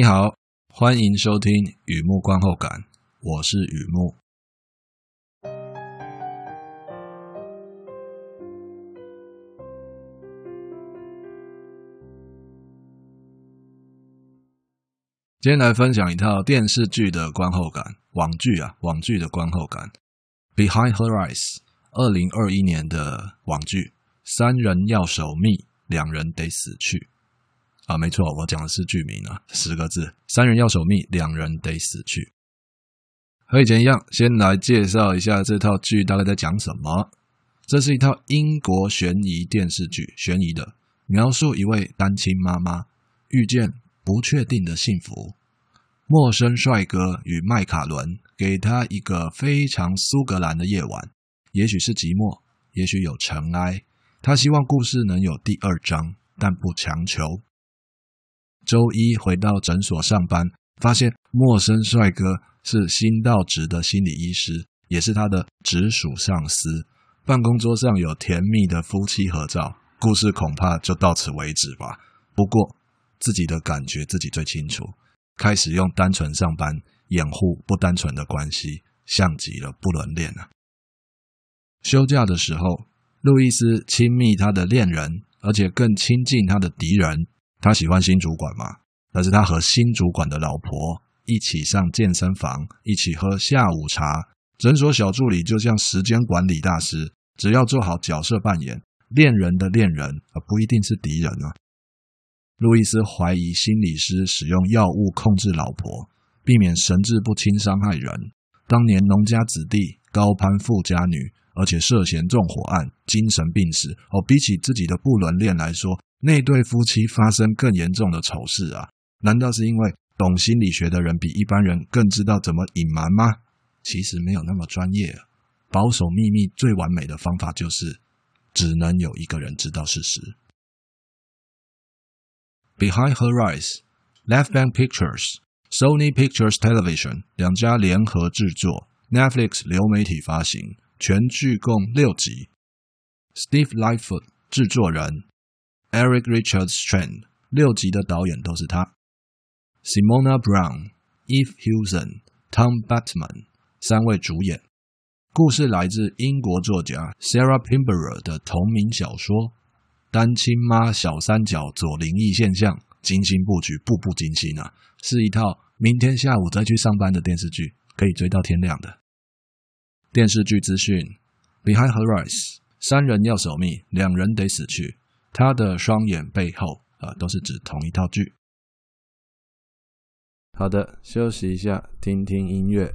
你好，欢迎收听雨木观后感，我是雨木。今天来分享一套电视剧的观后感，网剧啊，网剧的观后感，《Behind Her Eyes》，二零二一年的网剧，三人要守密，两人得死去。啊，没错，我讲的是剧名啊，十个字：三人要守密，两人得死去。和以前一样，先来介绍一下这套剧大概在讲什么。这是一套英国悬疑电视剧，悬疑的，描述一位单亲妈妈遇见不确定的幸福，陌生帅哥与麦卡伦给她一个非常苏格兰的夜晚，也许是寂寞，也许有尘埃。她希望故事能有第二章，但不强求。周一回到诊所上班，发现陌生帅哥是新到职的心理医师，也是他的直属上司。办公桌上有甜蜜的夫妻合照，故事恐怕就到此为止吧。不过自己的感觉自己最清楚，开始用单纯上班掩护不单纯的关系，像极了不伦恋啊。休假的时候，路易斯亲密他的恋人，而且更亲近他的敌人。他喜欢新主管嘛？但是他和新主管的老婆一起上健身房，一起喝下午茶。诊所小助理就像时间管理大师，只要做好角色扮演，恋人的恋人而不一定是敌人啊。路易斯怀疑心理师使用药物控制老婆，避免神志不清伤害人。当年农家子弟高攀富家女，而且涉嫌纵火案，精神病史哦，比起自己的不伦恋来说。那对夫妻发生更严重的丑事啊？难道是因为懂心理学的人比一般人更知道怎么隐瞒吗？其实没有那么专业。保守秘密最完美的方法就是，只能有一个人知道事实。Behind Her Eyes、Left Bank Pictures、Sony Pictures Television 两家联合制作，Netflix 流媒体发行，全剧共六集。Steve Lightfoot 制作人。Eric Richard Strand 六集的导演都是他，Simona Brown、Eve Hewson、Tom Bateman 三位主演。故事来自英国作家 Sarah Pinborough 的同名小说。单亲妈小三角左灵异现象，精心布局，步步惊心啊！是一套明天下午再去上班的电视剧，可以追到天亮的。电视剧资讯：Behind Her Eyes，三人要守密，两人得死去。他的双眼背后，啊、呃，都是指同一套剧。好的，休息一下，听听音乐。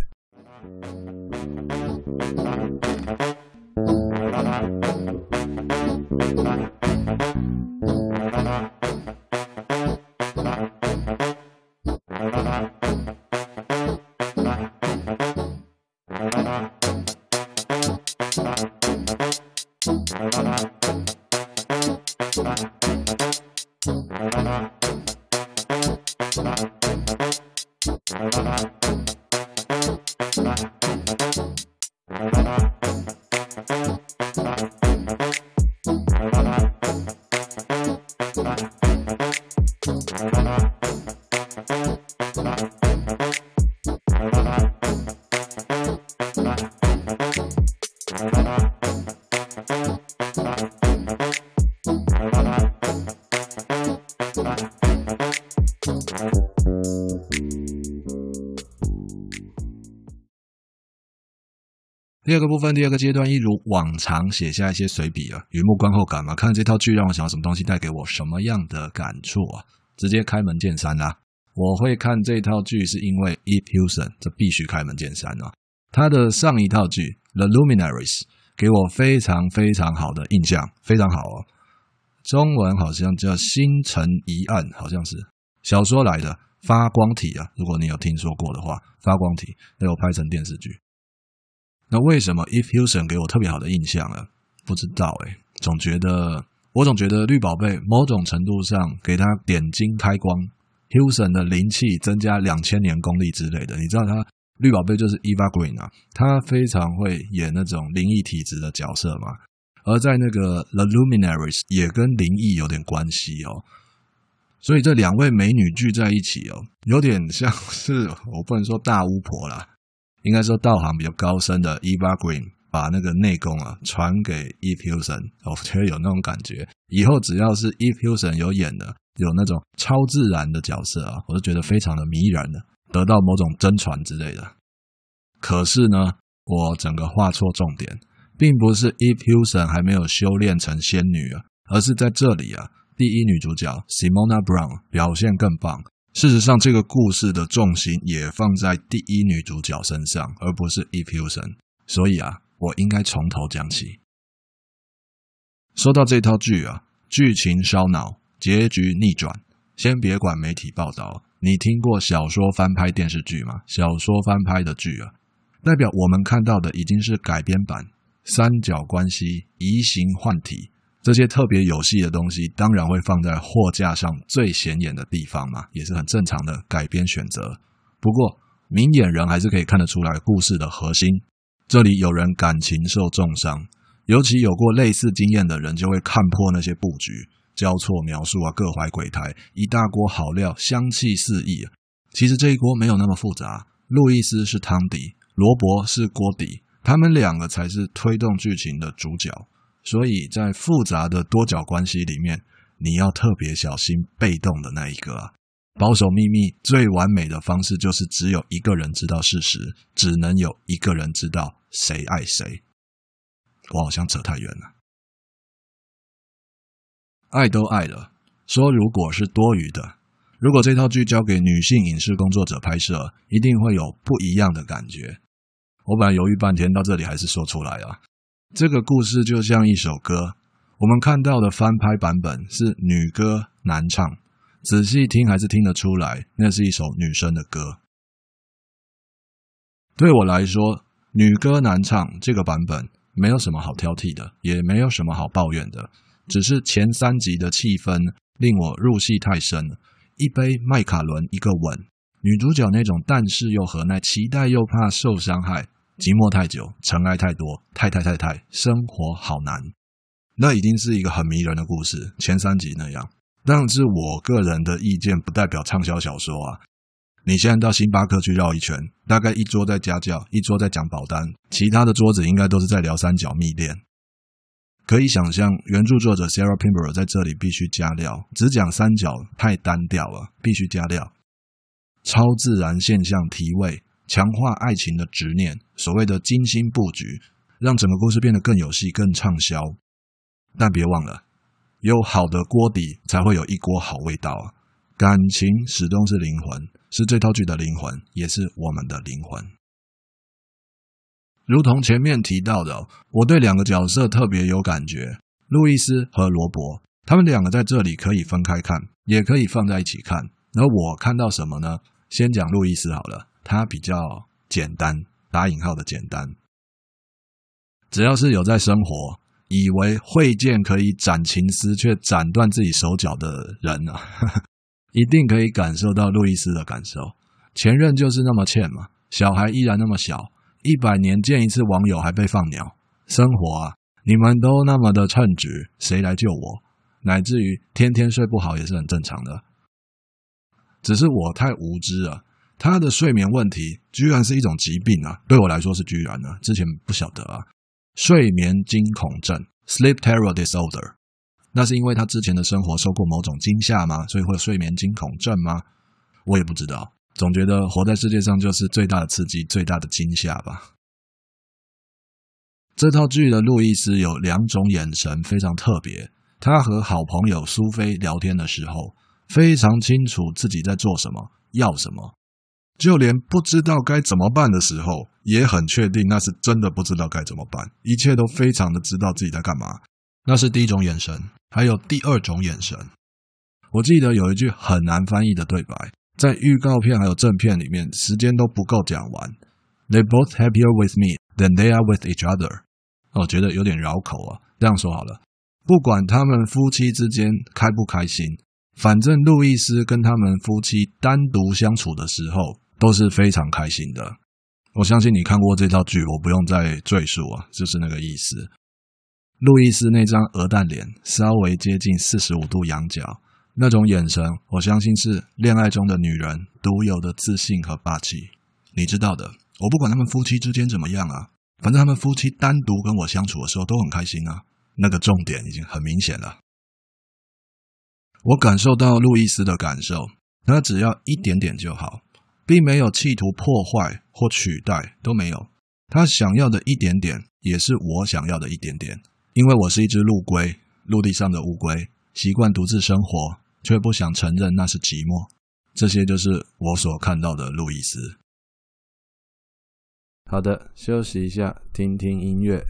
第二个部分，第二个阶段，一如往常写下一些随笔啊，雨幕观后感嘛。看这套剧让我想到什么东西，带给我什么样的感触啊？直接开门见山啦！我会看这套剧是因为 Eve Hewson，这必须开门见山啊。他的上一套剧《The Luminaries》给我非常非常好的印象，非常好哦。中文好像叫《星辰疑案》，好像是小说来的发光体啊。如果你有听说过的话，发光体都有拍成电视剧。那为什么 Eve Hewson 给我特别好的印象呢？不知道诶，总觉得我总觉得绿宝贝某种程度上给他点睛开光，Hewson 的灵气增加两千年功力之类的。你知道他绿宝贝就是 Eva Green 啊，他非常会演那种灵异体质的角色嘛。而在那个 The Luminaries 也跟灵异有点关系哦。所以这两位美女聚在一起哦，有点像是我不能说大巫婆啦，应该说道行比较高深的 Eva Green 把那个内功啊传给 Eve Hewson，我觉得有那种感觉。以后只要是 Eve Hewson 有演的，有那种超自然的角色啊，我都觉得非常的迷人的，得到某种真传之类的。可是呢，我整个画错重点，并不是 Eve Hewson 还没有修炼成仙女啊，而是在这里啊。第一女主角 Simona Brown 表现更棒。事实上，这个故事的重心也放在第一女主角身上，而不是 Eve Hewson。所以啊，我应该从头讲起。说到这套剧啊，剧情烧脑，结局逆转。先别管媒体报道，你听过小说翻拍电视剧吗？小说翻拍的剧啊，代表我们看到的已经是改编版，三角关系，移形换体。这些特别有戏的东西，当然会放在货架上最显眼的地方嘛，也是很正常的改编选择。不过，明眼人还是可以看得出来故事的核心。这里有人感情受重伤，尤其有过类似经验的人，就会看破那些布局、交错描述啊，各怀鬼胎，一大锅好料，香气四溢。其实这一锅没有那么复杂。路易斯是汤底，罗伯是锅底，他们两个才是推动剧情的主角。所以在复杂的多角关系里面，你要特别小心被动的那一个啊。保守秘密最完美的方式就是只有一个人知道事实，只能有一个人知道谁爱谁。我好像扯太远了。爱都爱了，说如果是多余的，如果这套剧交给女性影视工作者拍摄，一定会有不一样的感觉。我本来犹豫半天，到这里还是说出来啊。这个故事就像一首歌，我们看到的翻拍版本是女歌男唱，仔细听还是听得出来，那是一首女生的歌。对我来说，女歌男唱这个版本没有什么好挑剔的，也没有什么好抱怨的，只是前三集的气氛令我入戏太深。一杯麦卡伦，一个吻，女主角那种但是又何奈，期待又怕受伤害。寂寞太久，尘埃太多，太太太太，生活好难。那已经是一个很迷人的故事，前三集那样。但是我个人的意见，不代表畅销小说啊。你现在到星巴克去绕一圈，大概一桌在家教，一桌在讲保单，其他的桌子应该都是在聊三角密恋。可以想象，原著作者 Sarah Pimber 在这里必须加料，只讲三角太单调了，必须加料。超自然现象提味。强化爱情的执念，所谓的精心布局，让整个故事变得更有戏、更畅销。但别忘了，有好的锅底，才会有一锅好味道啊！感情始终是灵魂，是这套剧的灵魂，也是我们的灵魂。如同前面提到的，我对两个角色特别有感觉，路易斯和罗伯，他们两个在这里可以分开看，也可以放在一起看。而我看到什么呢？先讲路易斯好了。他比较简单，打引号的简单。只要是有在生活，以为会剑可以斩情丝，却斩断自己手脚的人啊，一定可以感受到路易斯的感受。前任就是那么欠嘛，小孩依然那么小，一百年见一次网友还被放鸟。生活啊，你们都那么的称职，谁来救我？乃至于天天睡不好也是很正常的。只是我太无知了。他的睡眠问题居然是一种疾病啊！对我来说是居然呢，之前不晓得啊。睡眠惊恐症 （Sleep Terror Disorder），那是因为他之前的生活受过某种惊吓吗？所以会有睡眠惊恐症吗？我也不知道。总觉得活在世界上就是最大的刺激、最大的惊吓吧。这套剧的路易斯有两种眼神非常特别。他和好朋友苏菲聊天的时候，非常清楚自己在做什么，要什么。就连不知道该怎么办的时候，也很确定那是真的不知道该怎么办。一切都非常的知道自己在干嘛。那是第一种眼神，还有第二种眼神。我记得有一句很难翻译的对白，在预告片还有正片里面，时间都不够讲完。They both happier with me than they are with each other。我觉得有点绕口啊。这样说好了，不管他们夫妻之间开不开心，反正路易斯跟他们夫妻单独相处的时候。都是非常开心的。我相信你看过这套剧，我不用再赘述啊，就是那个意思。路易斯那张鹅蛋脸，稍微接近四十五度仰角，那种眼神，我相信是恋爱中的女人独有的自信和霸气。你知道的，我不管他们夫妻之间怎么样啊，反正他们夫妻单独跟我相处的时候都很开心啊。那个重点已经很明显了。我感受到路易斯的感受，他只要一点点就好，并没有企图破坏或取代，都没有。他想要的一点点，也是我想要的一点点。因为我是一只陆龟，陆地上的乌龟，习惯独自生活，却不想承认那是寂寞。这些就是我所看到的路易斯。好的，休息一下，听听音乐。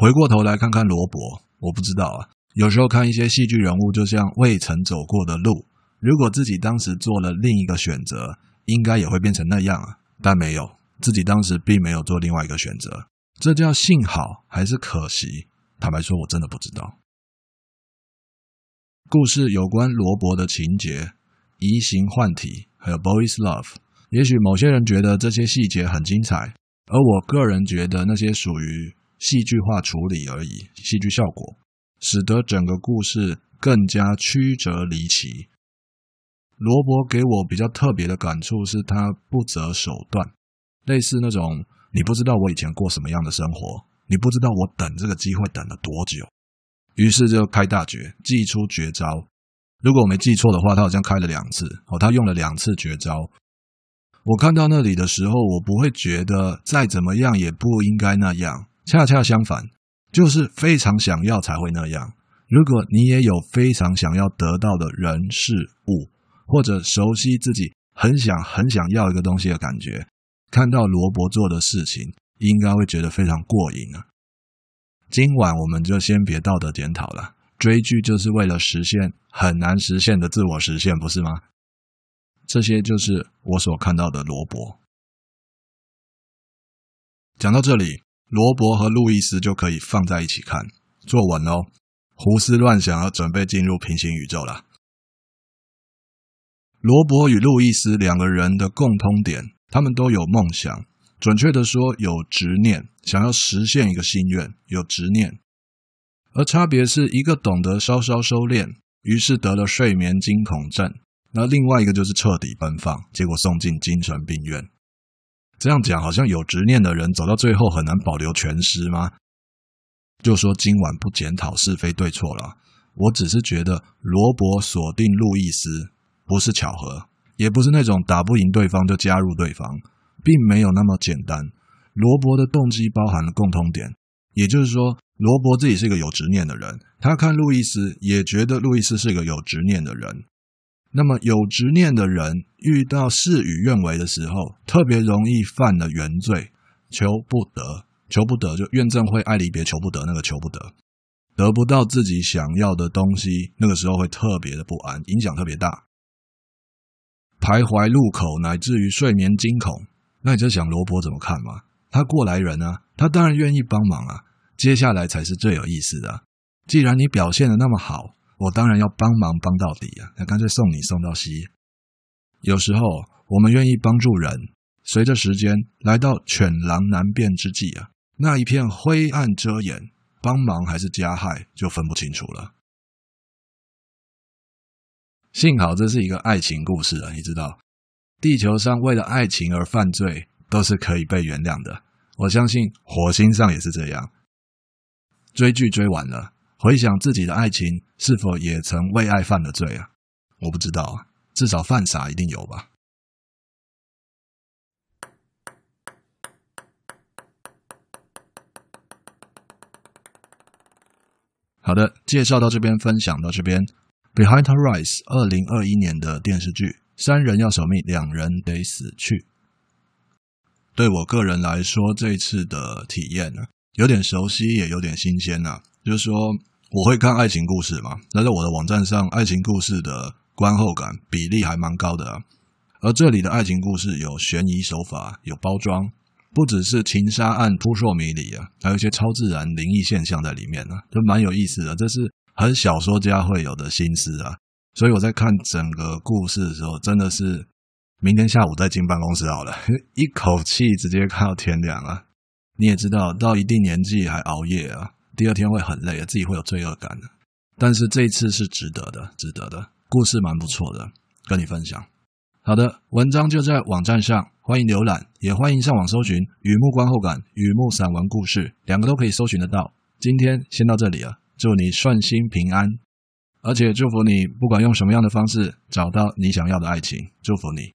回过头来看看罗伯，我不知道啊。有时候看一些戏剧人物，就像未曾走过的路。如果自己当时做了另一个选择，应该也会变成那样啊。但没有，自己当时并没有做另外一个选择。这叫幸好还是可惜？坦白说，我真的不知道。故事有关罗伯的情节、移形换体，还有 boys love。也许某些人觉得这些细节很精彩，而我个人觉得那些属于。戏剧化处理而已，戏剧效果使得整个故事更加曲折离奇。罗伯给我比较特别的感触是他不择手段，类似那种你不知道我以前过什么样的生活，你不知道我等这个机会等了多久，于是就开大绝，祭出绝招。如果我没记错的话，他好像开了两次哦，他用了两次绝招。我看到那里的时候，我不会觉得再怎么样也不应该那样。恰恰相反，就是非常想要才会那样。如果你也有非常想要得到的人事物，或者熟悉自己很想很想要一个东西的感觉，看到罗伯做的事情，应该会觉得非常过瘾啊。今晚我们就先别道德检讨了，追剧就是为了实现很难实现的自我实现，不是吗？这些就是我所看到的罗伯。讲到这里。罗伯和路易斯就可以放在一起看，坐稳喽，胡思乱想，要准备进入平行宇宙了。罗伯与路易斯两个人的共通点，他们都有梦想，准确的说有执念，想要实现一个心愿，有执念。而差别是一个懂得稍稍收敛，于是得了睡眠惊恐症；那另外一个就是彻底奔放，结果送进精神病院。这样讲好像有执念的人走到最后很难保留全尸吗？就说今晚不检讨是非对错了，我只是觉得罗伯锁定路易斯不是巧合，也不是那种打不赢对方就加入对方，并没有那么简单。罗伯的动机包含了共通点，也就是说，罗伯自己是一个有执念的人，他看路易斯也觉得路易斯是个有执念的人。那么有执念的人遇到事与愿违的时候，特别容易犯了原罪，求不得，求不得就怨憎会爱离别，求不得那个求不得，得不到自己想要的东西，那个时候会特别的不安，影响特别大，徘徊路口乃至于睡眠惊恐。那你就想罗伯怎么看嘛？他过来人啊，他当然愿意帮忙啊。接下来才是最有意思的，既然你表现的那么好。我当然要帮忙帮到底啊！那干脆送你送到西。有时候我们愿意帮助人，随着时间来到犬狼难辨之际啊，那一片灰暗遮掩，帮忙还是加害就分不清楚了。幸好这是一个爱情故事啊，你知道，地球上为了爱情而犯罪都是可以被原谅的。我相信火星上也是这样。追剧追完了。回想自己的爱情是否也曾为爱犯了罪啊？我不知道啊，至少犯傻一定有吧。好的，介绍到这边，分享到这边。Behind the Rise 二零二一年的电视剧，三人要守密，两人得死去。对我个人来说，这次的体验呢，有点熟悉，也有点新鲜呐。就是说，我会看爱情故事嘛，那在我的网站上，爱情故事的观后感比例还蛮高的啊。而这里的爱情故事有悬疑手法，有包装。不只是情杀案扑朔迷离啊，还有一些超自然灵异现象在里面呢、啊，就蛮有意思的。这是很小说家会有的心思啊。所以我在看整个故事的时候，真的是明天下午再进办公室好了，一口气直接看到天亮啊。你也知道，到一定年纪还熬夜啊，第二天会很累，自己会有罪恶感的。但是这一次是值得的，值得的。故事蛮不错的，跟你分享。好的，文章就在网站上，欢迎浏览，也欢迎上网搜寻《雨幕观后感》《雨幕散文故事》，两个都可以搜寻得到。今天先到这里了，祝你顺心平安，而且祝福你不管用什么样的方式找到你想要的爱情，祝福你。